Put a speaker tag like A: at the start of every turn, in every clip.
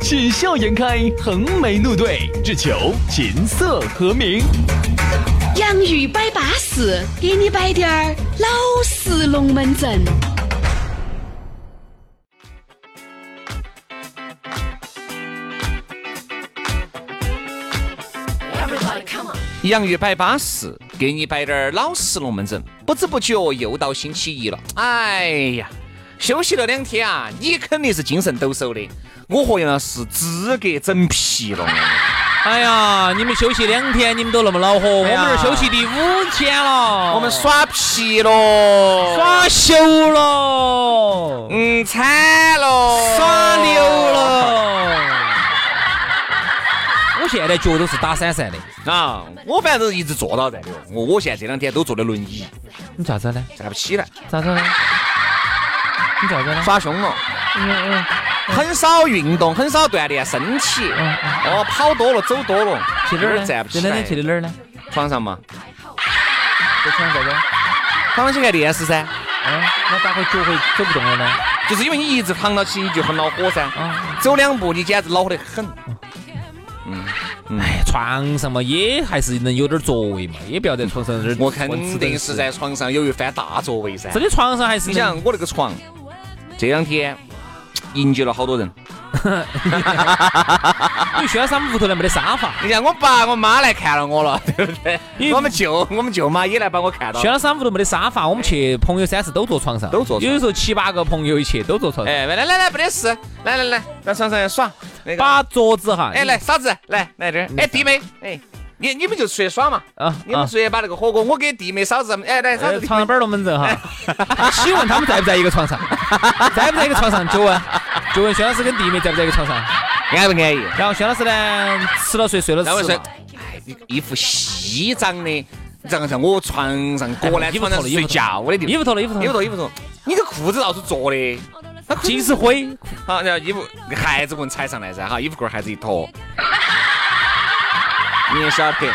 A: 喜笑颜开，横眉怒对，只求琴瑟和鸣。
B: 洋芋摆巴士，给你摆点儿老式龙门阵。
C: 洋芋摆巴适，给你摆点儿老实龙门阵。不知不觉又到星期一了，哎呀，休息了两天啊，你肯定是精神抖擞的。我和杨老师资格整皮了。
D: 哎呀，你们休息两天，你们都那么恼火，我们这休息第五天了，
C: 我们耍皮了，
D: 耍休了，
C: 嗯，惨了，
D: 耍牛了。我现在脚都是打闪闪的
C: 啊！我反正一直坐到在的，我我现在这两天都坐的轮椅。
D: 你咋子呢？
C: 站不起来。
D: 咋子呢？你咋子呢？
C: 耍凶了。嗯嗯。很少运动，很少锻炼身体。哦，跑多了，走多了，
D: 去哪儿
C: 站不起来。
D: 去的哪儿呢？
C: 床上嘛。
D: 在床上在这。
C: 躺起看电视噻。
D: 嗯。那咋会脚会走不动了呢？
C: 就是因为你一直躺到起，你就很恼火噻。啊。走两步，你简直恼火得很。
D: 嗯。哎，床上嘛，也还是能有点座位嘛，也不要在床上这儿。
C: 我肯定是在床上有一番大座位噻。
D: 这里床上还是
C: 你想我那个床，这两天。迎接了好多人，
D: 因为轩山屋头呢没得沙发，
C: 你看我爸我妈来看了我了，对不对？因为我们舅我们舅妈也来把我看到。
D: 轩山屋头没得沙发，我们去朋友三四都坐床上，
C: 都坐。
D: 有的时候七八个朋友一起都坐床上。
C: 哎，来来来，没得事，来来来，在床上耍。
D: 把桌子哈，
C: 哎来嫂子来来这儿，哎弟妹，哎。你你们就出去耍嘛，啊，你们出去把那个火锅，我给弟妹嫂子，哎来，嫂子
D: 床上板龙门阵哈。请问他们在不在一个床上？在不在一个床上？就问，就问薛老师跟弟妹在不在一个床上？
C: 安不安逸？
D: 然后薛老师呢，吃了睡，睡了吃。
C: 哎，一副西装的，然后在我床上过来床上睡觉的地方。
D: 衣服脱了，衣服脱，
C: 衣服脱，衣服脱。你个裤子到处坐的，
D: 尽是灰。
C: 好，然后衣服鞋子问踩上来噻，哈，衣服裤鞋子一脱。你也晓得，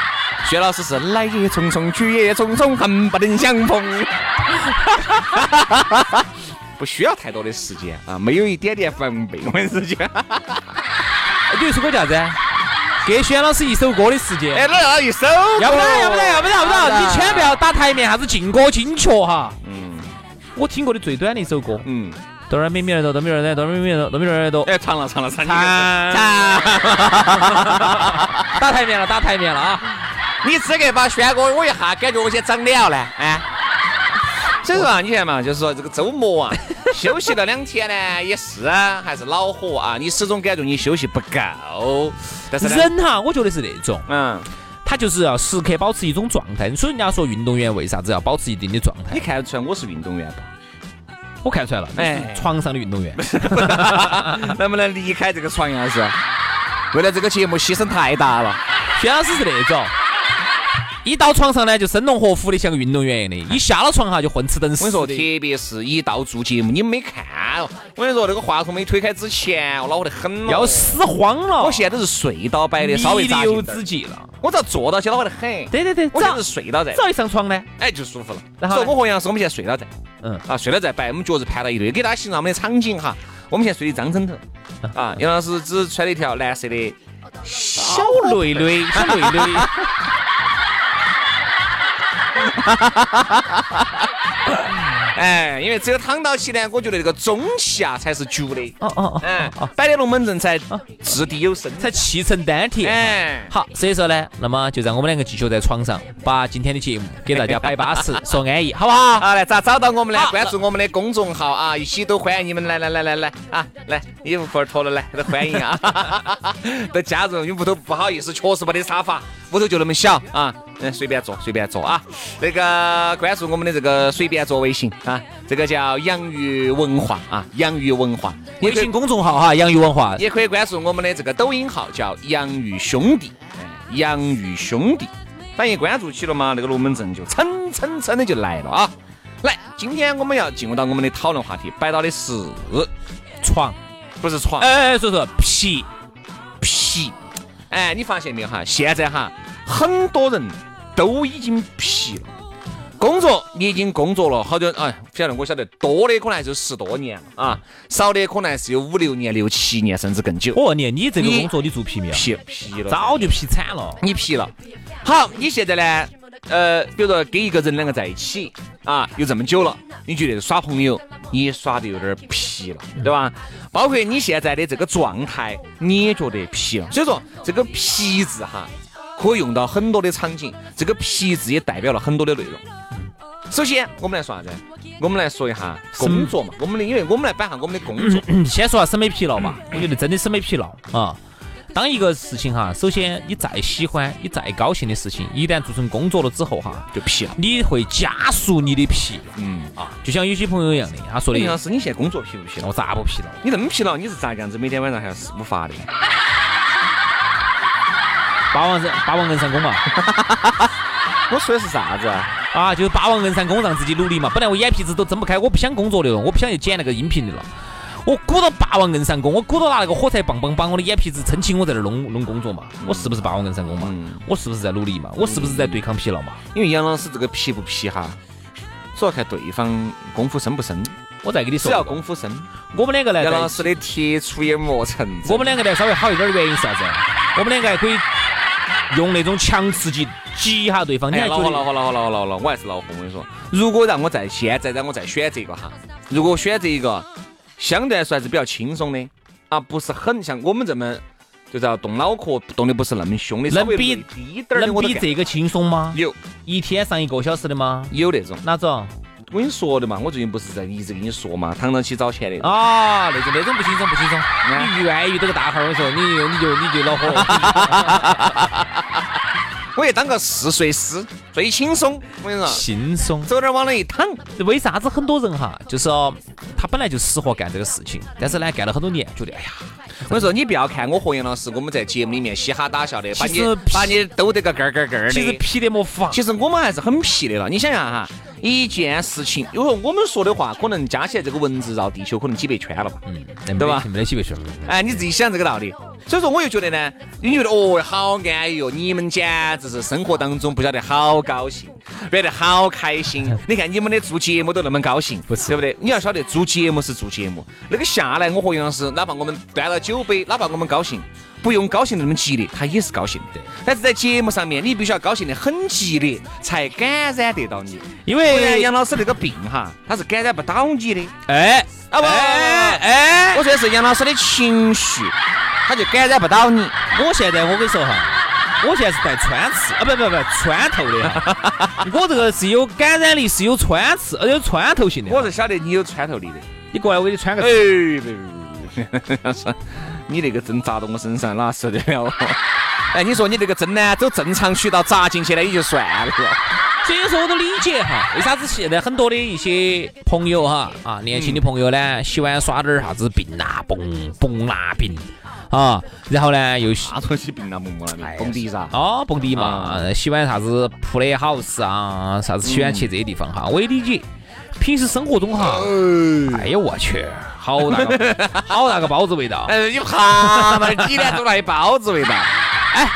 C: 薛老师是来也匆匆，去也匆匆，恨不能相逢。不需要太多的时间啊，没有一点点防备，我跟 你讲。
D: 你一首歌叫啥子？给薛老师一首歌的时间。
C: 哎，那要一首？
D: 要不然，要不然，要不然，要不然！你千万不要打台面，啥子劲歌金曲哈。嗯。我听过的最短的一首歌。嗯。哆来咪咪来哆，哆咪来哆，哆咪咪来哆，哆咪来哆。
C: 哎，唱了，唱了，唱
D: 了。打台面了，打台面了啊！
C: 你资格把轩哥我一下感觉我先长脸了呢，哎。所以说啊，你看嘛，就是说这个周末啊，休息了两天呢，也是啊，还是恼火啊，你始终感觉你休息不够。但是
D: 人哈，我觉得是那种，嗯，他就是要时刻保持一种状态。所以人家说运动员为啥子要保持一定的状态？
C: 你看得出来我是运动员吧？
D: 我看出来了，哎，床上的运动员，
C: 能不能离开这个床杨老师，为了这个节目牺牲太大了。
D: 薛老师是那种，一到床上呢就生龙活虎的，像个运动员一样的；一下了床哈就混吃等死。
C: 我跟你说，特别是一到做节目，你们没看我跟你说，那个话筒没推开之前，我恼火得很
D: 要死慌了。
C: 我现在都是睡到摆的，稍微
D: 弥留之际了。
C: 我只要坐到起恼火得很。
D: 对对对，
C: 我就是睡到在。
D: 只要一上床呢，
C: 哎，就舒服了。然后我和杨师，我们现在睡到在。嗯啊，睡了再摆，我们脚是盘到一堆，给大家形容我们的场景哈。我们现在睡的一张枕头啊，杨老师只穿了一条蓝色的
D: 小内内，小内内。
C: 哎，因为只有躺到起呢，我觉得这个中气啊才是足的。哦哦哦，哎，摆的龙门阵才掷地有声，
D: 才气沉丹田。哎，好，所以说呢，那么就让我们两个继续在床上，把今天的节目给大家摆巴适，说安逸，好不好？
C: 好，来咋找到我们呢？关注我们的公众号啊，一起都欢迎你们来来来来来啊，来衣服裤儿脱了来，都欢迎啊，都加入。因为屋头不好意思，确实没得沙发，屋头就那么小啊。嗯，随便坐，随便坐啊！那个关注我们的这个随便做微信啊，这个叫洋芋文化啊，洋芋文化
D: 微信公众号哈，洋芋文化
C: 也可以关注我们的这个抖音号叫洋芋兄弟。洋芋兄弟。反一关注起了嘛，那个龙门阵就蹭蹭蹭的就来了啊！来，今天我们要进入到我们的讨论话题，摆到的是
D: 床，
C: 不是床，
D: 哎，所以说皮
C: 皮。哎，你发现没有哈？现在哈，很多人都已经皮了。工作你已经工作了好久，哎，不晓得我晓得多的可能就十多年了啊，少的可能是有五六年、六七年，甚至更久。
D: 我问你，你这个工作你做皮没有？
C: 皮皮了，
D: 早就皮惨了。
C: 你皮了。好，你现在呢？呃，比如说跟一个人两个在一起啊，有这么久了，你觉得耍朋友你也耍得有点皮了，对吧？包括你现在的这个状态，你也觉得皮了。所以说，这个皮字哈，可以用到很多的场景。这个皮字也代表了很多的内容。首先，我们来说啥子？我们来说一下工作嘛。我们的，因为我们来摆下我们的工作。
D: 先说下审美疲劳嘛。我觉得真的审美疲劳啊。当一个事情哈，首先你再喜欢、你再高兴的事情，一旦做成工作了之后哈，
C: 就疲了。
D: 你会加速你的疲。嗯啊，就像有些朋友一样的，他说的。
C: 杨老师，你现在工作疲不疲劳？
D: 我咋不疲劳？
C: 你那么疲劳，你是咋个样子？每天晚上还要四五发的？
D: 霸王人，霸王硬上弓嘛。
C: 我说的是啥子啊？
D: 啊，就是霸王硬上弓，让自己努力嘛。本来我眼皮子都睁不开，我不想工作的了，我不想去剪那个音频的了。我鼓捣霸王硬上弓，我鼓捣拿那个火柴棒棒把我的眼皮子撑起，我在那儿弄弄工作嘛。我是不是霸王硬上弓嘛？我是不是在努力嘛？我是不是在对抗疲劳嘛？
C: 因为杨老师这个皮不皮哈，主要看对方功夫深不深。
D: 我再跟你说，
C: 只要功夫深，
D: 我们两个呢，
C: 杨老师的铁杵也磨成针。
D: 我们两个呢稍微好一点的原因是啥子？我们两个还可以。用那种强刺激激一下对方，你还
C: 恼火恼火恼火恼火恼火，我还是恼火。我跟你说，如果让我在现在让我再选择一个哈，如果我选择一个相对来说还是比较轻松的啊，不是很像我们这么就是要动脑壳，动的不是那么凶的，
D: 能比
C: 低点
D: 能比这个轻松吗？
C: 有，
D: 一天上一个小时的吗？
C: 有那种，
D: 哪种？
C: 我跟你说的嘛，我最近不是在一直跟你说嘛，躺到起找钱的
D: 啊，那种那种不轻松不轻松，你愿意这个大号，我说你你就你就恼火。
C: 我也当个试睡师，最轻松。我跟你说，
D: 轻松，
C: 走点往那一躺。
D: 为啥子很多人哈，就是他本来就适合干这个事情，但是呢，干了很多年，觉得哎呀。
C: 我说，你不要看我和杨老师，我们在节目里面嘻哈打笑的，把你把你兜得个根儿根儿根儿的。
D: 其实皮得没法。
C: 其实我们还是很皮的了。你想想哈。一件事情，因为我们说的话，可能加起来这个文字绕地球可能几百圈了吧，嗯，对吧？
D: 没得几百圈。
C: 哎，你自己想这个道理。所以说，我又觉得呢，你觉得哦，好安逸哦，你们简直是生活当中不晓得好高兴，变得好开心。你看你们的做节目都那么高兴，
D: 不是
C: 对不对？你要晓得做节目是做节目，那个下来我和杨老师，哪怕我们端了酒杯，哪怕我们高兴。不用高兴那么激烈，他也是高兴的。但是在节目上面，你必须要高兴的很激烈，才感染得到你。
D: 因为
C: 杨老师那个病哈，他是感染不到你的。
D: 哎，
C: 啊不，哎，我说的是杨老师的情绪，他就感染不到你。
D: 我现在我跟你说哈，我现在是带穿刺啊，不不不穿透的。我这个是有感染力，是有穿刺，呃有穿透性的。
C: 我是晓得你有穿透力的。
D: 你过来，我给你穿个。
C: 哎，别别别别。你那个针扎到我身上，哪受得了？哎，你说你这个针呢，走正常渠道扎进去呢，也就算了。
D: 所以说我都理解哈，为啥子现在很多的一些朋友哈啊，年轻的朋友呢，喜欢耍点啥子病啊蹦蹦啊病啊，然后呢又
C: 啥东西病啊蹦迪噻？
D: 哦，蹦迪嘛，喜欢啥子铺的好事啊，啥子喜欢去这些地方哈，我也理解。平时生活中哈，哎呀我去。好大个，好大个包子味道！
C: 哎，你怕嘛？几点钟来包子味道？
D: 哎，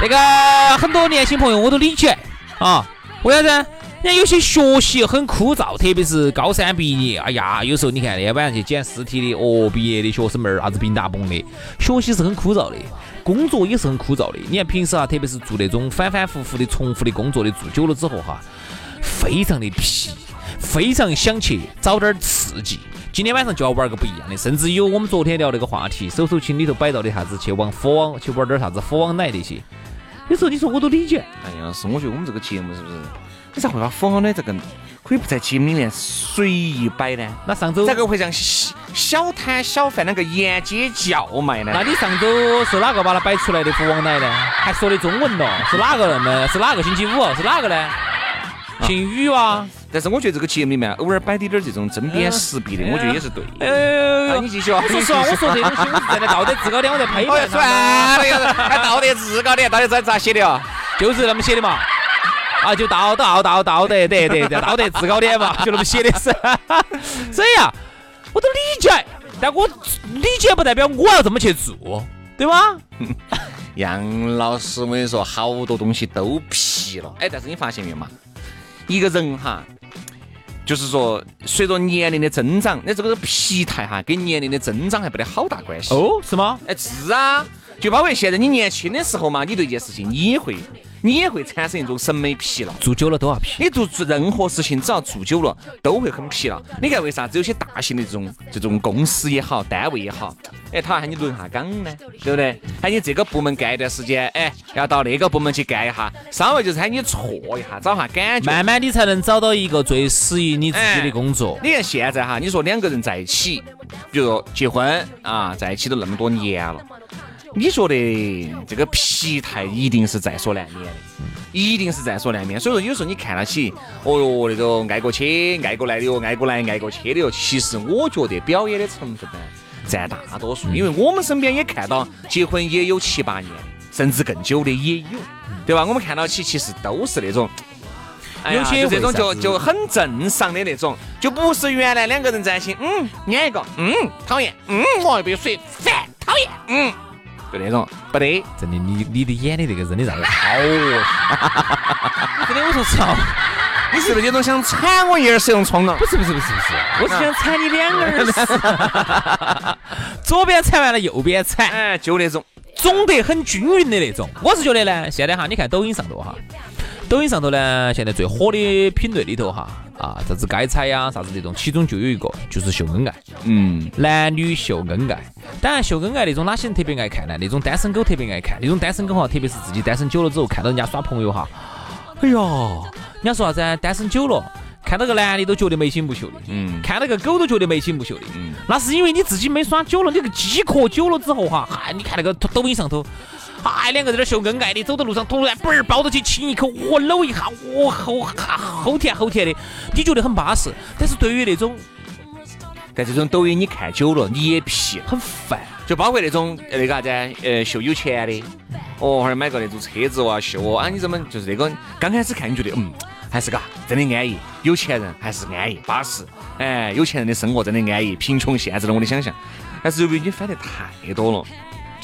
D: 那个很多年轻朋友我都理解啊。为啥子？人家有些学习很枯燥，特别是高三毕业，哎呀，有时候你看那天晚上去捡尸体的，哦，毕业的学生们儿，啥子冰大崩的，学习是很枯燥的，工作也是很枯燥的。你看平时啊，特别是做那种反反复复的、重复的工作的，做久了之后哈，非常的疲，非常想去找点刺激。今天晚上就要玩个不一样的，甚至有我们昨天聊那个话题，手手青里头摆到的啥子，去往佛网去玩点啥子佛网奶那些。有时候你说我都理解。
C: 哎呀，是我觉得我们这个节目是不是？你咋会把佛网奶这个可以不在节目里面随意摆呢？
D: 那上周
C: 咋个会像小摊小贩那个沿街叫卖呢？
D: 那你上周是哪个把它摆出来的福王奶呢？还说的中文咯？是哪个？那么是哪个星期五？是哪个呢？姓宇哇？
C: 但是我觉得这个节目里面偶尔摆点点这种针砭时弊的，我觉得也是对的。
D: 哎
C: 啊你继续啊
D: 我说实话，我说这种东西我是站在道德制高点，我在批
C: 哎呀，
D: 判他们。
C: 算了，还道德制高点，到底咋咋写的啊？
D: 就是那么写的嘛。啊，就道道道道德德德德道德制高点嘛，就那么写的是。所以啊，我都理解，但我理解不代表我要这么去做，对吧？
C: 杨老师，我跟你说，好多东西都皮了。哎，但是你发现没有嘛？一个人哈，就是说，随着年龄的增长，那这个皮态哈，跟年龄的增长还不得好大关系。
D: 哦，是吗？
C: 哎，是啊，就包括现在你年轻的时候嘛，你对一件事情你也会，你也会产生一种审美疲劳。
D: 做久了都要疲。
C: 你做做任何事情，只要做久了，都会很疲劳。你看为啥子有些大型的这种这种公司也好，单位也好，哎，他喊你轮下岗呢，对不对？喊你这个部门干一段时间，哎，要到那个部门去干一下，稍微就是喊你错一下，找下感觉。
D: 慢慢你才能找到一个最适宜你自己的工作。
C: 你看现在哈，你说两个人在一起，比如说结婚啊，在一起都那么多年了，你觉得这个疲态一定是在所难免的，一定是在所难免。所以说有时候你看到起，哦哟那种爱过去、爱过来的哟，爱过来、爱过去的哟，其实我觉得表演的成分呢占大多数，因为我们身边也看到结婚也有七八年，甚至更久的也有，对吧？我们看到起其实都是那种。
D: 有些
C: 就这种就就很正常的那种，就不是原来两个人在一起，嗯，撵一个，嗯，讨厌，嗯，我一杯水，烦，讨厌，嗯，就那种，不得。
D: 真的，你你的演的那个真的让人 好恶心。真的，我说实话，
C: 你是不是有种想铲我一耳屎那种冲动？
D: 不是不是不是不是，我是想铲你两个耳屎，左边铲完了右边铲，
C: 哎，就那种，
D: 肿得很均匀的那种。我是觉得呢，现在哈，你看抖音上头哈，抖音上头呢，现在最火的品类里头哈，啊，啥子该踩呀，啥子这种，其中就有一个就是秀恩爱，
C: 嗯，
D: 男女秀恩爱。当然，秀恩爱那种哪些人特别爱看呢？那种单身狗特别爱看，那种单身狗哈，特别是自己单身久了之后，看到人家耍朋友哈，哎呀，人家说啥子啊？单身久了。看到个男的都觉得眉清目秀的，
C: 嗯
D: 看到个狗都觉得眉清目秀的，
C: 嗯
D: 那是因为你自己没耍久了，你个饥渴久了之后哈，嗨，你看那个抖音上头，哎，两个在那秀恩爱的，走到路上突然嘣儿抱到起亲一口，我搂一下，我齁齁甜齁甜的，你觉得很巴适。但是对于那种
C: 但这种抖音你看久了，你也皮。
D: 很烦，
C: 就包括那种那个啥子，呃，秀有钱的，哦，还买个那种车子哇秀哦，啊，你怎么就是那个刚开始看你觉得嗯还是嘎真的安逸，有钱人还是安逸巴适，哎，有钱人的生活真的安逸，贫穷限制了我的想象。但是由于你翻得太多了，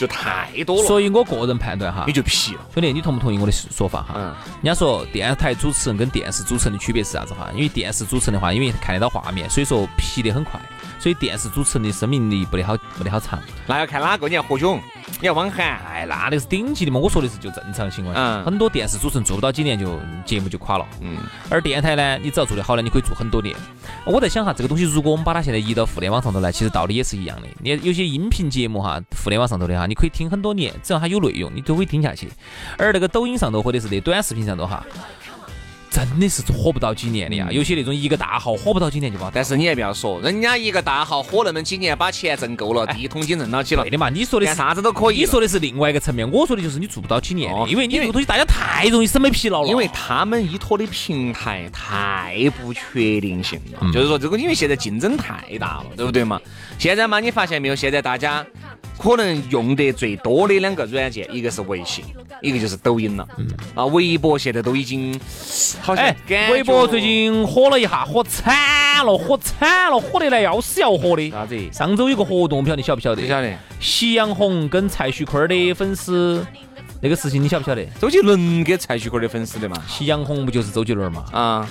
C: 就太多了，
D: 所以我个人判断哈
C: 你，就皮了。
D: 兄弟，你同不同意我的说法哈？
C: 嗯
D: 人家说电台主持人跟电视主持人的区别是啥子哈？因为电视主持人的话，因为看得到画面，所以说皮得很快，所以电视主持人的生命力不得好不得好长。
C: 那要看哪个，你要何炅，你要汪涵，
D: 哎，那那个是顶级的嘛，我说的是就正常情况下，
C: 嗯
D: 很多电视主持人做不到几年就节目就垮了。
C: 嗯，
D: 而电台呢，你只要做得好呢，你可以做很多年。我在想哈，这个东西如果我们把它现在移到互联网上头来，其实道理也是一样的。你有些音频节目哈，互联网上头的哈，你可以听很多年，只要它有内容，你都可以听下去。而那个抖音上头或者是那短视频上头哈，真的是火不到几年的呀。有些那种一个大号火不到几年就把
C: 但是你也不要说，人家一个大号火那么几年，把钱挣够了，第一桶金挣到起了
D: 对，的嘛。你说的
C: 干啥子都可以。
D: 你说的是另外一个层面，我说的就是你做不到几年的，
C: 哦
D: 因为你这个东西大家太容易审美疲劳了。
C: 因为他们依托的平台太不确定性了，
D: 嗯
C: 就是说这个，因为现在竞争太大了，对不对嘛？现在嘛，你发现没有？现在大家可能用得最多的两个软件，一个是微信，一个就是抖音了。嗯啊，微博现在都已经好像
D: 微博最近火了一下，火惨了，火惨了，火得来要死要活的。
C: 啥子？
D: 上周有个活动，我不晓得你晓不晓得？
C: 不晓得。
D: 夕阳红跟蔡徐坤儿的粉丝那个事情，你晓不晓得？
C: 周杰伦给蔡徐坤的粉丝的嘛？
D: 夕阳红不就是周杰伦嘛？
C: 啊，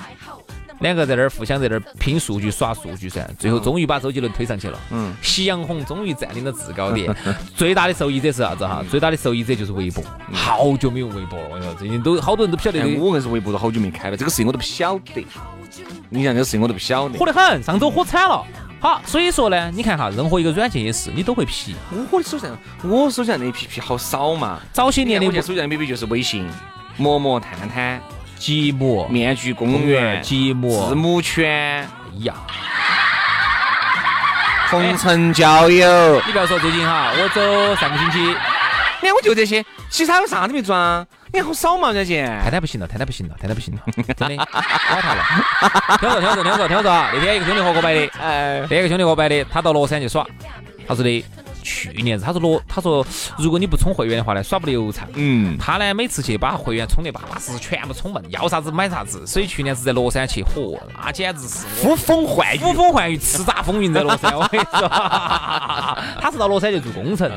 D: 两个在那儿互相在那儿拼数据耍数据噻，最后终于把周杰伦推上去了。
C: 嗯，
D: 夕阳红终于占领了制高点，最大的受益者是啥子哈？最大的受益者就是微博，好久没有微博了，我跟你说，最近都好多人都不晓得
C: 我硬是微博都好久没开了，这个事情我都不晓得。你像这个事情我都不晓得。
D: 火得很，上周火惨了。好，所以说呢，你看哈，任何一个软件也是，你都会皮。
C: 我的手上，我手上的 A P P 好少嘛。
D: 早些年的
C: 我现在手上的 A P P 就是微信、陌陌、探探、
D: 积木、
C: 面具公园、
D: 积木，
C: 字母圈、
D: 哎呀，
C: 红尘交友。
D: 你不要说最近哈，我走上个星期
C: 你看我就这些，其他有啥都没装。你看好少嘛，人家钱。
D: 太太不行了，太太不行了，太太不行了，真的垮塌了。听说听说听说听说啊，那天一个兄弟给我摆的，哎，那个兄弟和我摆的，他到乐山去耍，他说的。去年子他说罗他说如果你不充会员的话呢耍不流畅。嗯，他呢每次去把会员充得巴巴适适，全部充满，要啥子买啥子。所以去年子在乐山去，嚯，那简直是
C: 呼风唤雨，
D: 呼风唤雨，叱咤风云在乐山。我跟你说，他是到乐山去做工程，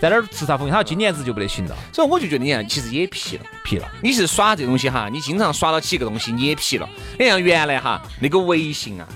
D: 在那儿叱咤风云。他说今年子就不得行了。
C: 所以我就觉得你看，其实也皮了，
D: 皮了。
C: 你是耍这东西哈，你经常耍到起个东西，你也皮了。你像原来哈那个微信啊。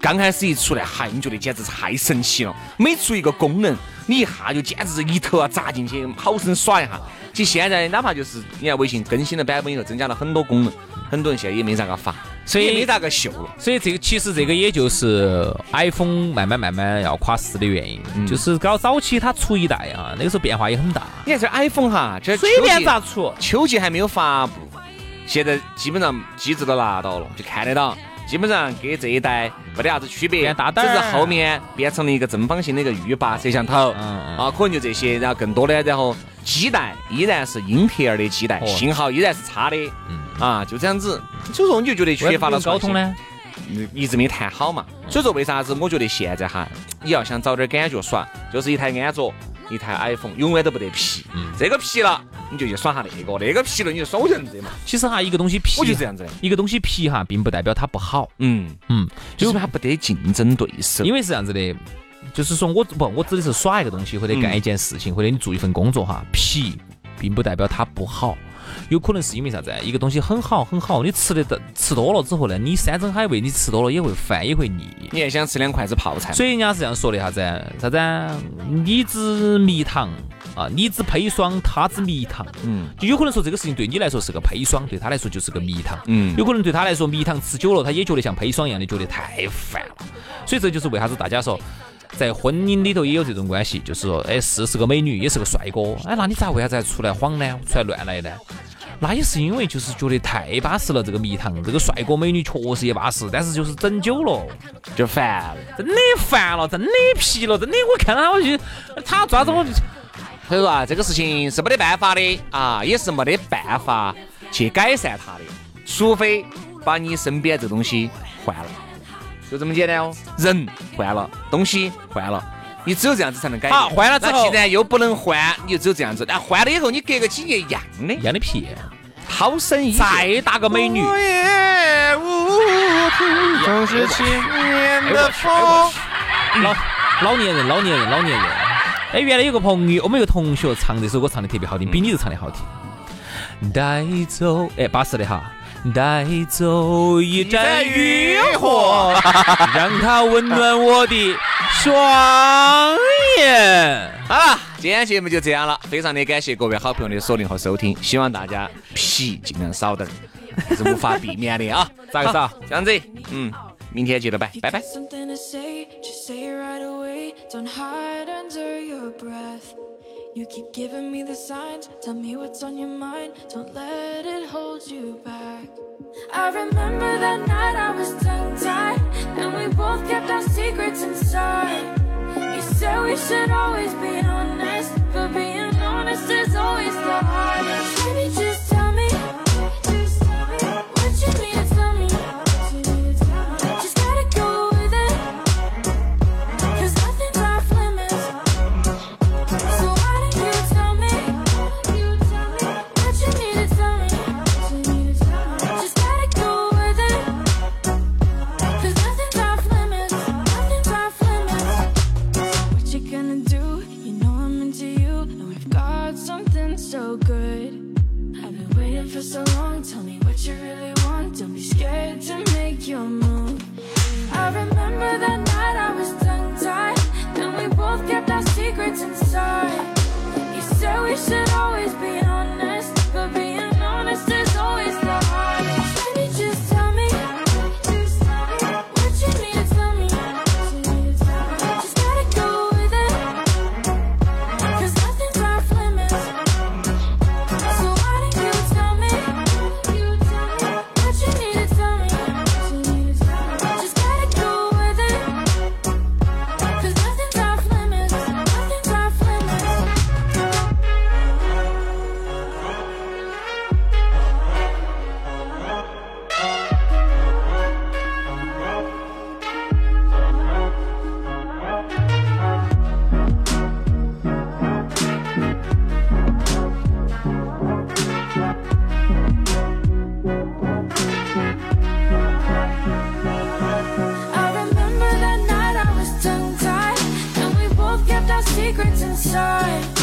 C: 刚开始一出来，嗨，你觉得简直太神奇了。每出一个功能，你一下就简直是一头啊扎进去，好生耍一下。其实现在哪怕就是你看微信更新了版本以后，增加了很多功能，很多人现在也没咋个发，所以也没咋个秀了。
D: 所以这个其实这个也就是 iPhone 慢慢慢慢要垮市的原因，就是搞早期它出一代啊，那个时候变化也很大。
C: 你看这 iPhone 哈，这
D: 随便咋出，
C: 秋季还没有发布，现在基本上机子都拿到了，就看得到。基本上跟这一代没得啥子区别，只是后面变成了一个正方形的一个浴霸摄像头，啊，可能就这些，然后更多的，然后基带依然是英特尔的基带，信号依然是差的，啊，就这样子，所以说你就觉得缺乏了
D: 沟通呢，
C: 一直没谈好嘛，所以说为啥子我觉得现在哈，你要想找点感觉耍，就是一台安卓。一台 iPhone 永远都不得皮，这个皮了你就去耍下那个，那个皮了你就耍我就这嘛。
D: 其实哈，一个东西皮，
C: 我就这样子。
D: 一个东西皮哈，并不代表它不好。嗯
C: 嗯，就是它不得竞争对手。
D: 因为是这样子的，就是说我不，我指的是耍一个东西或者干一件事情或者你做一份工作哈，皮并不代表它不好。有可能是因为啥子？一个东西很好很好，你吃的吃多了之后呢，你山珍海味你吃多了也会烦也会腻。
C: 你还想吃两筷子泡菜？
D: 所以人家是这样说的，啥子？啥子？你之蜜糖啊，你之砒霜，他之蜜糖。嗯，就有可能说这个事情对你来说是个砒霜，对他来说就是个蜜糖。嗯，有可能对他来说蜜糖吃久了，他也觉得像砒霜一样的，觉得太烦了。所以这就是为啥子大家说在婚姻里头也有这种关系，就是说，哎，是是个美女，也是个帅哥，哎，那你咋为啥子还出来晃呢？出来乱来呢？那也是因为就是觉得太巴适了，这个蜜糖，这个帅哥美女确实也巴适，但是就是整久了
C: 就烦了，
D: 真的烦了，真的皮了，真的我看到我就他抓着我就，
C: 所以说啊，这个事情是没得办法的啊，也是没得办法去改善他的，除非把你身边这东西换了，就这么简单哦，人换了，东西换了。你只有这样子才能改。
D: 好，换了之后，
C: 既然又不能换，你就只有这样子。但换了以后，你隔个几年一样的，
D: 一样的皮，
C: 好生意。
D: 再大个美女。都是七年的风老老年人，老年人，老年人。哎，原来有个朋友，我们有个同学唱这首歌唱的特别好听，比你这唱的好听。带走，哎，巴适的哈。带走一盏渔火，让它温暖我的双眼。
C: 好了，今天节目就这样了，非常的感谢各位好朋友的锁定和收听，希望大家皮尽量少点儿，是无法避免的啊。
D: 咋个少？
C: 这样子，嗯，明天接着拜，拜拜。You keep giving me the signs, tell me what's on your mind. Don't let it hold you back. I remember that night I was tongue tied, and we both kept our secrets inside. You said we should always be honest, but being honest is always the hardest.
E: time.